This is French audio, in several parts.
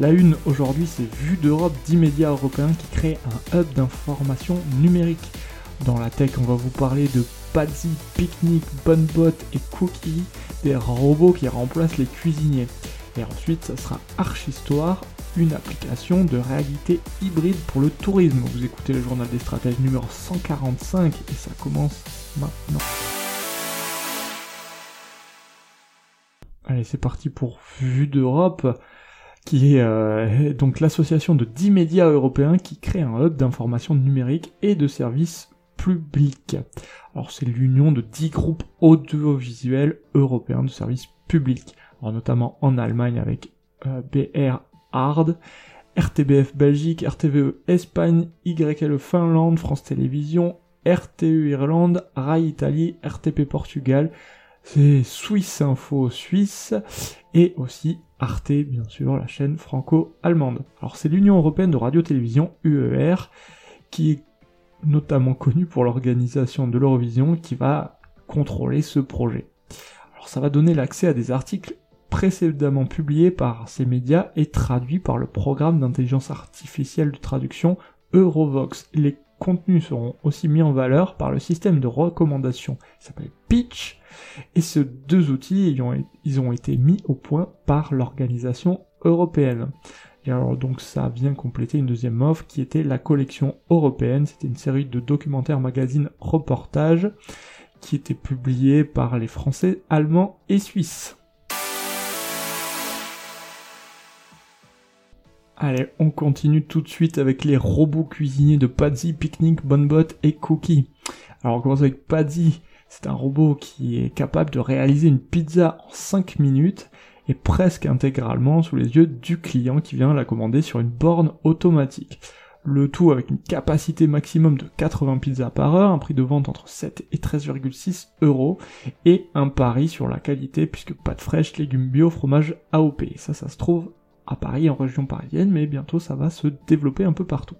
La une aujourd'hui c'est Vue d'Europe 10 médias européens qui créent un hub d'information numérique. Dans la tech on va vous parler de Patsy, Picnic, Bonbot et Cookie, des robots qui remplacent les cuisiniers. Et ensuite ça sera Archistoire, une application de réalité hybride pour le tourisme. Vous écoutez le journal des stratèges numéro 145 et ça commence maintenant. Allez, c'est parti pour Vue d'Europe, qui est euh, donc l'association de 10 médias européens qui crée un hub d'information numérique et de services publics. Alors c'est l'union de 10 groupes audiovisuels européens de services publics, alors notamment en Allemagne avec euh, BR Hard, RTBF Belgique, RTVE Espagne, YLE Finlande, France Télévisions, RTE Irlande, RAI Italie, RTP Portugal, c'est Swiss Info Suisse et aussi Arte, bien sûr, la chaîne franco-allemande. Alors c'est l'Union Européenne de Radio-Télévision, UER, qui est notamment connue pour l'organisation de l'Eurovision, qui va contrôler ce projet. Alors ça va donner l'accès à des articles précédemment publiés par ces médias et traduits par le programme d'intelligence artificielle de traduction Eurovox. Contenus seront aussi mis en valeur par le système de recommandation qui s'appelle Pitch, et ces deux outils ils ont été mis au point par l'organisation européenne. Et alors donc ça vient compléter une deuxième offre qui était la collection européenne, c'était une série de documentaires magazines reportages qui étaient publiés par les Français, Allemands et Suisses. Allez, on continue tout de suite avec les robots cuisiniers de Patsy, Picnic, Bonbot et Cookie. Alors on commence avec Patsy, c'est un robot qui est capable de réaliser une pizza en 5 minutes et presque intégralement sous les yeux du client qui vient la commander sur une borne automatique. Le tout avec une capacité maximum de 80 pizzas par heure, un prix de vente entre 7 et 13,6 euros, et un pari sur la qualité puisque pâte fraîche, légumes bio, fromage AOP. Ça, ça se trouve à Paris, en région parisienne, mais bientôt ça va se développer un peu partout.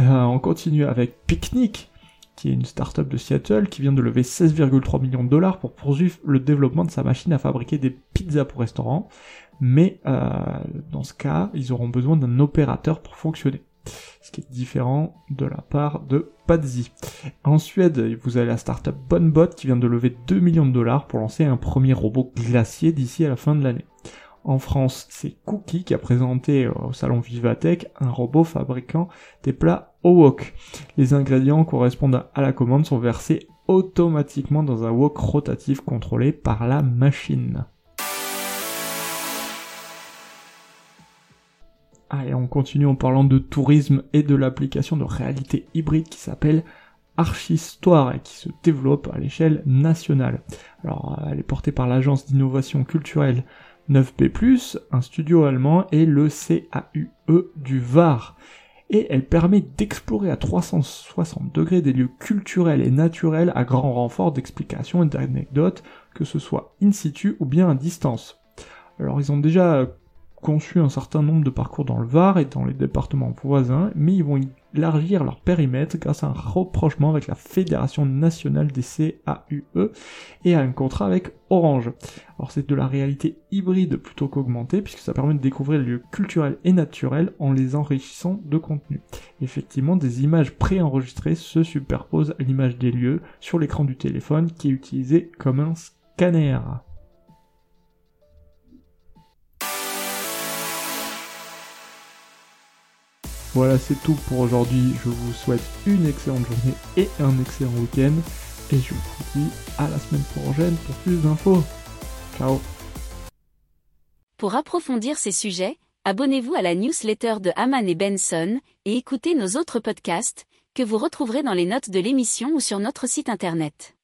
Euh, on continue avec Picnic, qui est une start-up de Seattle qui vient de lever 16,3 millions de dollars pour poursuivre le développement de sa machine à fabriquer des pizzas pour restaurants. Mais euh, dans ce cas, ils auront besoin d'un opérateur pour fonctionner. Ce qui est différent de la part de Patsy. En Suède, vous avez la start-up Bonbot qui vient de lever 2 millions de dollars pour lancer un premier robot glacier d'ici à la fin de l'année. En France, c'est Cookie qui a présenté au salon Vivatech un robot fabriquant des plats au wok. Les ingrédients correspondant à la commande sont versés automatiquement dans un wok rotatif contrôlé par la machine. Allez, on continue en parlant de tourisme et de l'application de réalité hybride qui s'appelle Archistoire et qui se développe à l'échelle nationale. Alors, elle est portée par l'agence d'innovation culturelle 9B+, un studio allemand et le CAUE du Var. Et elle permet d'explorer à 360 degrés des lieux culturels et naturels à grand renfort d'explications et d'anecdotes, que ce soit in situ ou bien à distance. Alors ils ont déjà conçu un certain nombre de parcours dans le Var et dans les départements voisins, mais ils vont élargir leur périmètre grâce à un rapprochement avec la Fédération nationale des CAUE et à un contrat avec Orange. Alors c'est de la réalité hybride plutôt qu'augmentée, puisque ça permet de découvrir les lieux culturels et naturels en les enrichissant de contenu. Effectivement, des images préenregistrées se superposent à l'image des lieux sur l'écran du téléphone qui est utilisé comme un scanner. Voilà, c'est tout pour aujourd'hui. Je vous souhaite une excellente journée et un excellent week-end. Et je vous dis à la semaine prochaine pour plus d'infos. Ciao Pour approfondir ces sujets, abonnez-vous à la newsletter de Haman et Benson et écoutez nos autres podcasts que vous retrouverez dans les notes de l'émission ou sur notre site internet.